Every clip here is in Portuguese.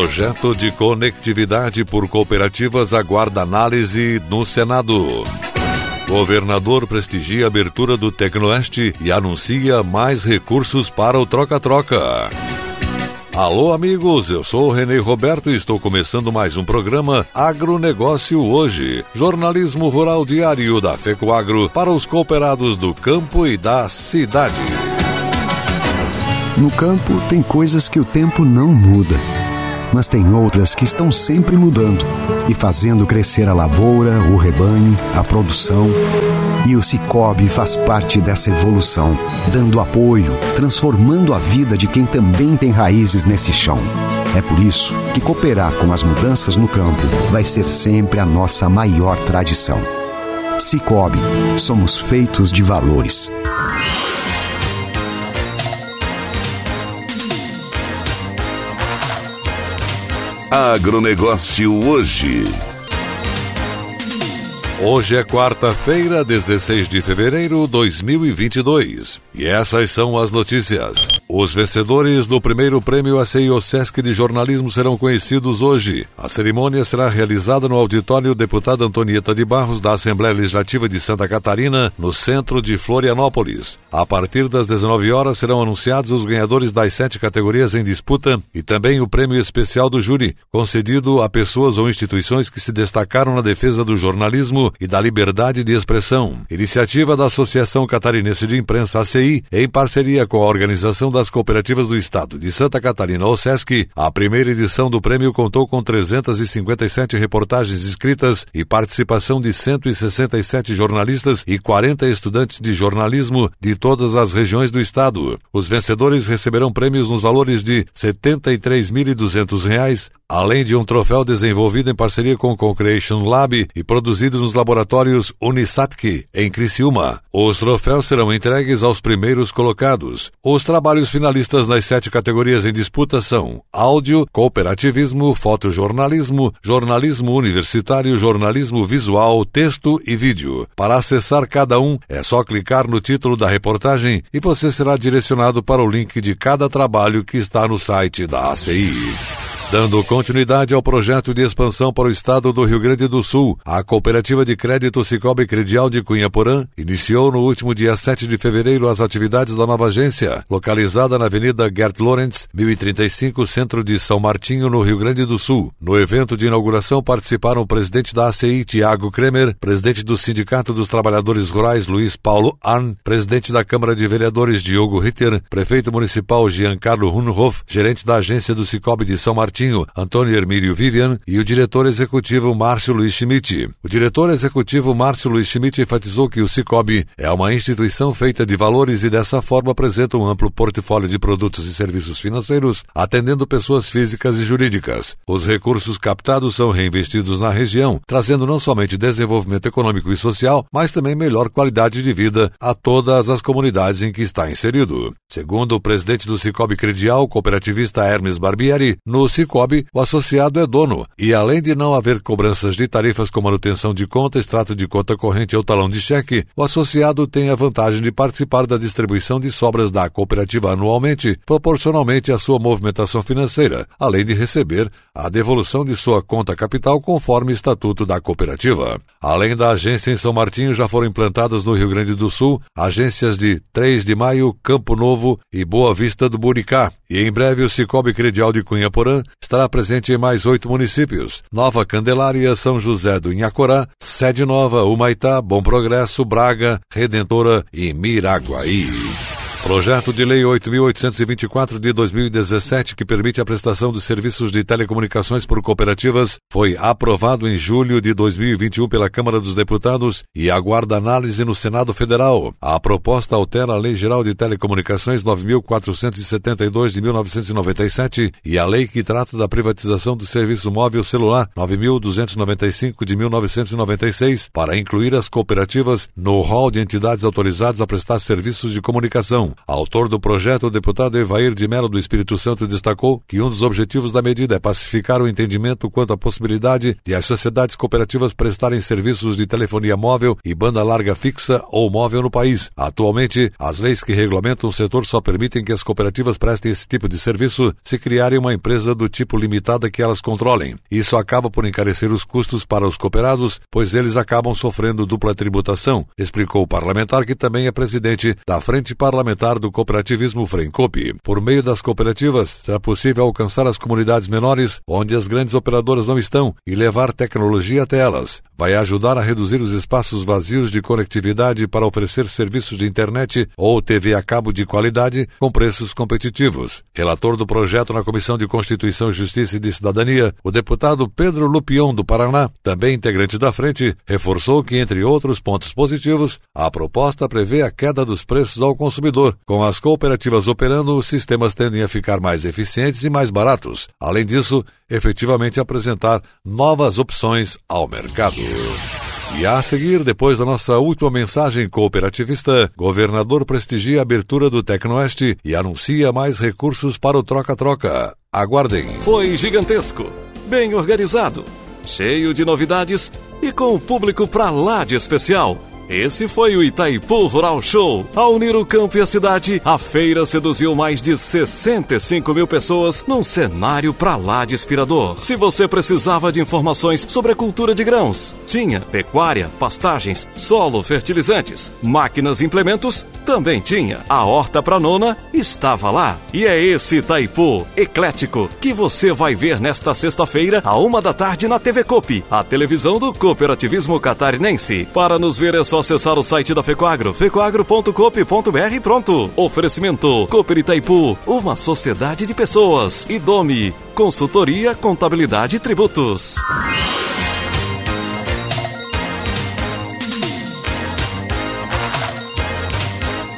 Projeto de conectividade por cooperativas aguarda análise no Senado. Governador prestigia a abertura do Tecnoeste e anuncia mais recursos para o troca-troca. Alô, amigos, eu sou o Renê Roberto e estou começando mais um programa Agronegócio Hoje, jornalismo rural diário da FECOAGro para os cooperados do campo e da cidade. No campo, tem coisas que o tempo não muda mas tem outras que estão sempre mudando e fazendo crescer a lavoura, o rebanho, a produção. E o Cicobi faz parte dessa evolução, dando apoio, transformando a vida de quem também tem raízes nesse chão. É por isso que cooperar com as mudanças no campo vai ser sempre a nossa maior tradição. Cicobi, somos feitos de valores. Agronegócio hoje. Hoje é quarta-feira, 16 de fevereiro de 2022. E essas são as notícias. Os vencedores do primeiro prêmio ACIO Sesc de Jornalismo serão conhecidos hoje. A cerimônia será realizada no auditório Deputada Antonieta de Barros da Assembleia Legislativa de Santa Catarina, no centro de Florianópolis. A partir das 19 horas serão anunciados os ganhadores das sete categorias em disputa e também o prêmio especial do júri, concedido a pessoas ou instituições que se destacaram na defesa do jornalismo e da liberdade de expressão. Iniciativa da Associação Catarinense de Imprensa ACI, em parceria com a Organização das Cooperativas do Estado de Santa Catarina, OSESC, a primeira edição do prêmio contou com 357 reportagens escritas e participação de 167 jornalistas e 40 estudantes de jornalismo de todas as regiões do estado. Os vencedores receberão prêmios nos valores de R$ 73.200, além de um troféu desenvolvido em parceria com o Concreation Lab e produzido nos laboratórios Unisatki, em Criciúma. Os troféus serão entregues aos primeiros colocados. Os trabalhos finalistas nas sete categorias em disputa são áudio, cooperativismo, fotojornalismo, jornalismo universitário, jornalismo visual, texto e vídeo. Para acessar cada um, é só clicar no título da reportagem e você será direcionado para o link de cada trabalho que está no site da ACI. Dando continuidade ao projeto de expansão para o estado do Rio Grande do Sul, a Cooperativa de Crédito Cicobi Credial de Cunhaporã iniciou no último dia 7 de fevereiro as atividades da nova agência, localizada na Avenida Gert Lorentz, 1035, centro de São Martinho, no Rio Grande do Sul. No evento de inauguração participaram o presidente da ACI, Tiago Kremer, presidente do Sindicato dos Trabalhadores Rurais, Luiz Paulo Arn, presidente da Câmara de Vereadores, Diogo Ritter, prefeito municipal, Giancarlo Hunhoff, gerente da agência do Cicobi de São Martinho, Antônio Hermílio Vivian, e o diretor executivo Márcio Luiz Schmidt. O diretor executivo Márcio Luiz Schmidt enfatizou que o Cicobi é uma instituição feita de valores e dessa forma apresenta um amplo portfólio de produtos e serviços financeiros, atendendo pessoas físicas e jurídicas. Os recursos captados são reinvestidos na região, trazendo não somente desenvolvimento econômico e social, mas também melhor qualidade de vida a todas as comunidades em que está inserido. Segundo o presidente do Cicobi Credial, cooperativista Hermes Barbieri, no Cicobi Cicobi, o associado é dono e, além de não haver cobranças de tarifas como manutenção de conta, extrato de conta corrente ou talão de cheque, o associado tem a vantagem de participar da distribuição de sobras da cooperativa anualmente, proporcionalmente à sua movimentação financeira, além de receber a devolução de sua conta capital conforme estatuto da cooperativa. Além da agência em São Martinho, já foram implantadas no Rio Grande do Sul agências de 3 de Maio, Campo Novo e Boa Vista do Buricá. E em breve o Cicobi Credial de Cunha Porã estará presente em mais oito municípios: Nova Candelária, São José do Inhacorá, Sede Nova, Humaitá, Bom Progresso, Braga, Redentora e Miraguaí. Projeto de Lei 8.824 de 2017, que permite a prestação de serviços de telecomunicações por cooperativas, foi aprovado em julho de 2021 pela Câmara dos Deputados e aguarda análise no Senado Federal. A proposta altera a Lei Geral de Telecomunicações 9.472 de 1997 e a lei que trata da privatização do serviço móvel celular 9.295 de 1996 para incluir as cooperativas no rol de entidades autorizadas a prestar serviços de comunicação. Autor do projeto, o deputado Evair de Mello do Espírito Santo destacou que um dos objetivos da medida é pacificar o entendimento quanto à possibilidade de as sociedades cooperativas prestarem serviços de telefonia móvel e banda larga fixa ou móvel no país. Atualmente, as leis que regulamentam o setor só permitem que as cooperativas prestem esse tipo de serviço se criarem uma empresa do tipo limitada que elas controlem. Isso acaba por encarecer os custos para os cooperados, pois eles acabam sofrendo dupla tributação, explicou o parlamentar que também é presidente da Frente Parlamentar do cooperativismo Frencope. Por meio das cooperativas, será possível alcançar as comunidades menores, onde as grandes operadoras não estão, e levar tecnologia até elas. Vai ajudar a reduzir os espaços vazios de conectividade para oferecer serviços de internet ou TV a cabo de qualidade com preços competitivos. Relator do projeto na Comissão de Constituição, Justiça e de Cidadania, o deputado Pedro Lupion do Paraná, também integrante da frente, reforçou que, entre outros pontos positivos, a proposta prevê a queda dos preços ao consumidor com as cooperativas operando, os sistemas tendem a ficar mais eficientes e mais baratos. Além disso, efetivamente apresentar novas opções ao mercado. E a seguir, depois da nossa última mensagem cooperativista, governador prestigia a abertura do Tecnoeste e anuncia mais recursos para o troca-troca. Aguardem. Foi gigantesco, bem organizado, cheio de novidades e com o público pra lá de especial. Esse foi o Itaipu Rural Show. Ao unir o campo e a cidade, a feira seduziu mais de 65 mil pessoas num cenário pra lá de inspirador. Se você precisava de informações sobre a cultura de grãos, tinha pecuária, pastagens, solo, fertilizantes, máquinas e implementos, também tinha. A horta pra nona estava lá. E é esse Itaipu eclético que você vai ver nesta sexta-feira, a uma da tarde na TV Copi, a televisão do cooperativismo catarinense. Para nos ver é só acessar o site da Fecoagro, fecoagro.coop.br e pronto. Oferecimento Cooper Itaipu, uma sociedade de pessoas. E Domi, consultoria, contabilidade e tributos.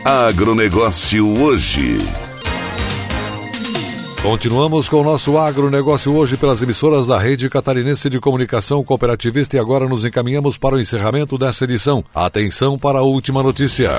Agronegócio hoje. Continuamos com o nosso agronegócio hoje pelas emissoras da Rede Catarinense de Comunicação Cooperativista e agora nos encaminhamos para o encerramento dessa edição. Atenção para a última notícia.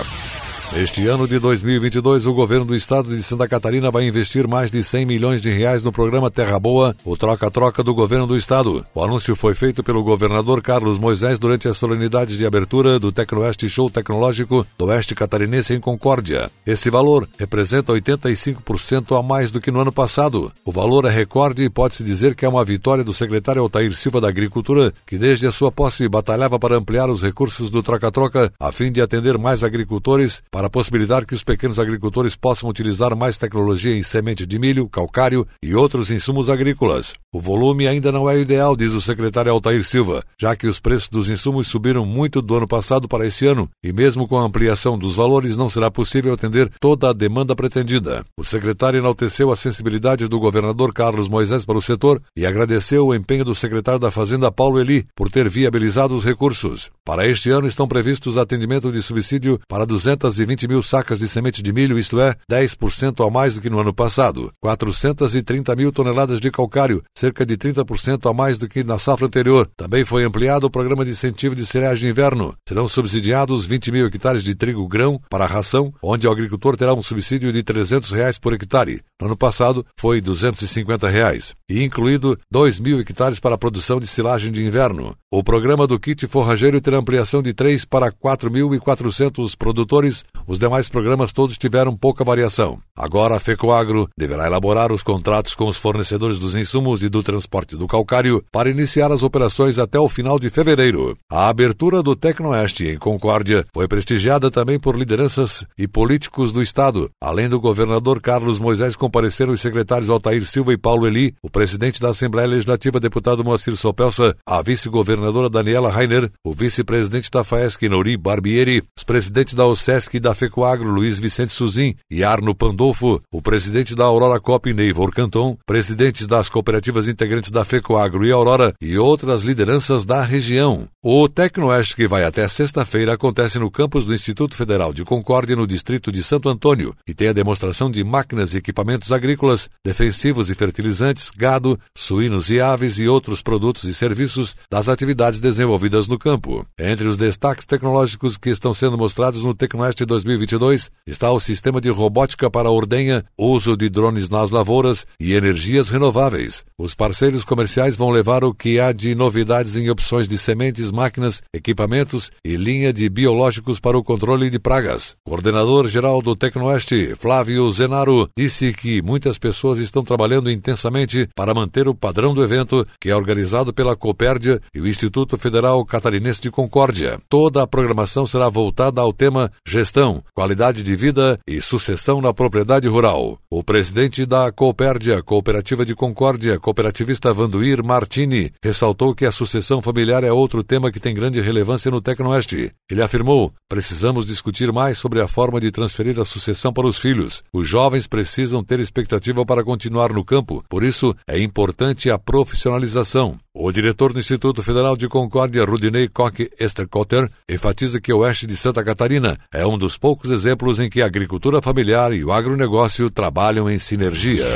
Este ano de 2022, o governo do estado de Santa Catarina vai investir mais de 100 milhões de reais no programa Terra Boa, o troca-troca do governo do estado. O anúncio foi feito pelo governador Carlos Moisés durante a solenidade de abertura do Tecnoeste Show Tecnológico do Oeste Catarinense em Concórdia. Esse valor representa 85% a mais do que no ano passado. O valor é recorde e pode-se dizer que é uma vitória do secretário Altair Silva da Agricultura, que desde a sua posse batalhava para ampliar os recursos do troca-troca a fim de atender mais agricultores para para possibilitar que os pequenos agricultores possam utilizar mais tecnologia em semente de milho, calcário e outros insumos agrícolas. O volume ainda não é ideal, diz o secretário Altair Silva, já que os preços dos insumos subiram muito do ano passado para esse ano e mesmo com a ampliação dos valores não será possível atender toda a demanda pretendida. O secretário enalteceu a sensibilidade do governador Carlos Moisés para o setor e agradeceu o empenho do secretário da Fazenda Paulo Eli por ter viabilizado os recursos. Para este ano estão previstos atendimento de subsídio para 220 20 mil sacas de semente de milho, isto é, 10% a mais do que no ano passado. 430 mil toneladas de calcário, cerca de 30% a mais do que na safra anterior. Também foi ampliado o programa de incentivo de cereais de inverno. Serão subsidiados 20 mil hectares de trigo grão para ração, onde o agricultor terá um subsídio de 300 reais por hectare. No ano passado foi 250 reais. E incluído 2 mil hectares para a produção de silagem de inverno. O programa do kit forrageiro terá ampliação de 3 para 4.400 produtores os demais programas todos tiveram pouca variação. Agora a FECOAGRO deverá elaborar os contratos com os fornecedores dos insumos e do transporte do calcário para iniciar as operações até o final de fevereiro. A abertura do Tecnoeste em Concórdia foi prestigiada também por lideranças e políticos do Estado, além do governador Carlos Moisés compareceram os secretários Altair Silva e Paulo Eli, o presidente da Assembleia Legislativa, deputado Moacir Sopelsa, a vice-governadora Daniela Rainer, o vice-presidente da FAESC, Nori Barbieri, os presidentes da OSESC e da FECOAGRO, Luiz Vicente Suzin e Arno Pandolfo, o presidente da Aurora Cop, Neivor Canton, presidentes das cooperativas integrantes da FECOAGRO e Aurora e outras lideranças da região. O Tecnoeste, que vai até sexta-feira, acontece no campus do Instituto Federal de Concórdia, no distrito de Santo Antônio, e tem a demonstração de máquinas e equipamentos agrícolas, defensivos e fertilizantes, gado, suínos e aves e outros produtos e serviços das atividades desenvolvidas no campo. Entre os destaques tecnológicos que estão sendo mostrados no Tecnoeste 2022 está o sistema de robótica para ordenha, uso de drones nas lavouras e energias renováveis. Os parceiros comerciais vão levar o que há de novidades em opções de sementes, máquinas, equipamentos e linha de biológicos para o controle de pragas. Coordenador-geral do Tecnoeste, Flávio Zenaro, disse que muitas pessoas estão trabalhando intensamente para manter o padrão do evento, que é organizado pela Copérdia e o Instituto Federal Catarinense de Concórdia. Toda a programação será voltada ao tema gestão, qualidade de vida e sucessão na propriedade rural. O presidente da Copérdia, Cooperativa de Concórdia, cooperativista Vanduir Martini, ressaltou que a sucessão familiar é outro tema que tem grande relevância no Tecnoeste. Ele afirmou: precisamos discutir mais sobre a forma de transferir a sucessão para os filhos. Os jovens precisam ter expectativa para continuar no campo, por isso é importante a profissionalização. O diretor do Instituto Federal de Concórdia, Rudinei Koch Esterkotter, enfatiza que o oeste de Santa Catarina é um dos poucos exemplos em que a agricultura familiar e o agronegócio trabalham em sinergia.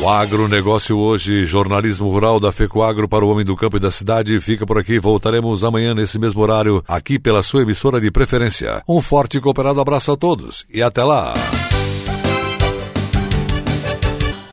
O agronegócio hoje, jornalismo rural da FECOAGro para o homem do campo e da cidade, fica por aqui. Voltaremos amanhã nesse mesmo horário, aqui pela sua emissora de preferência. Um forte e cooperado abraço a todos e até lá!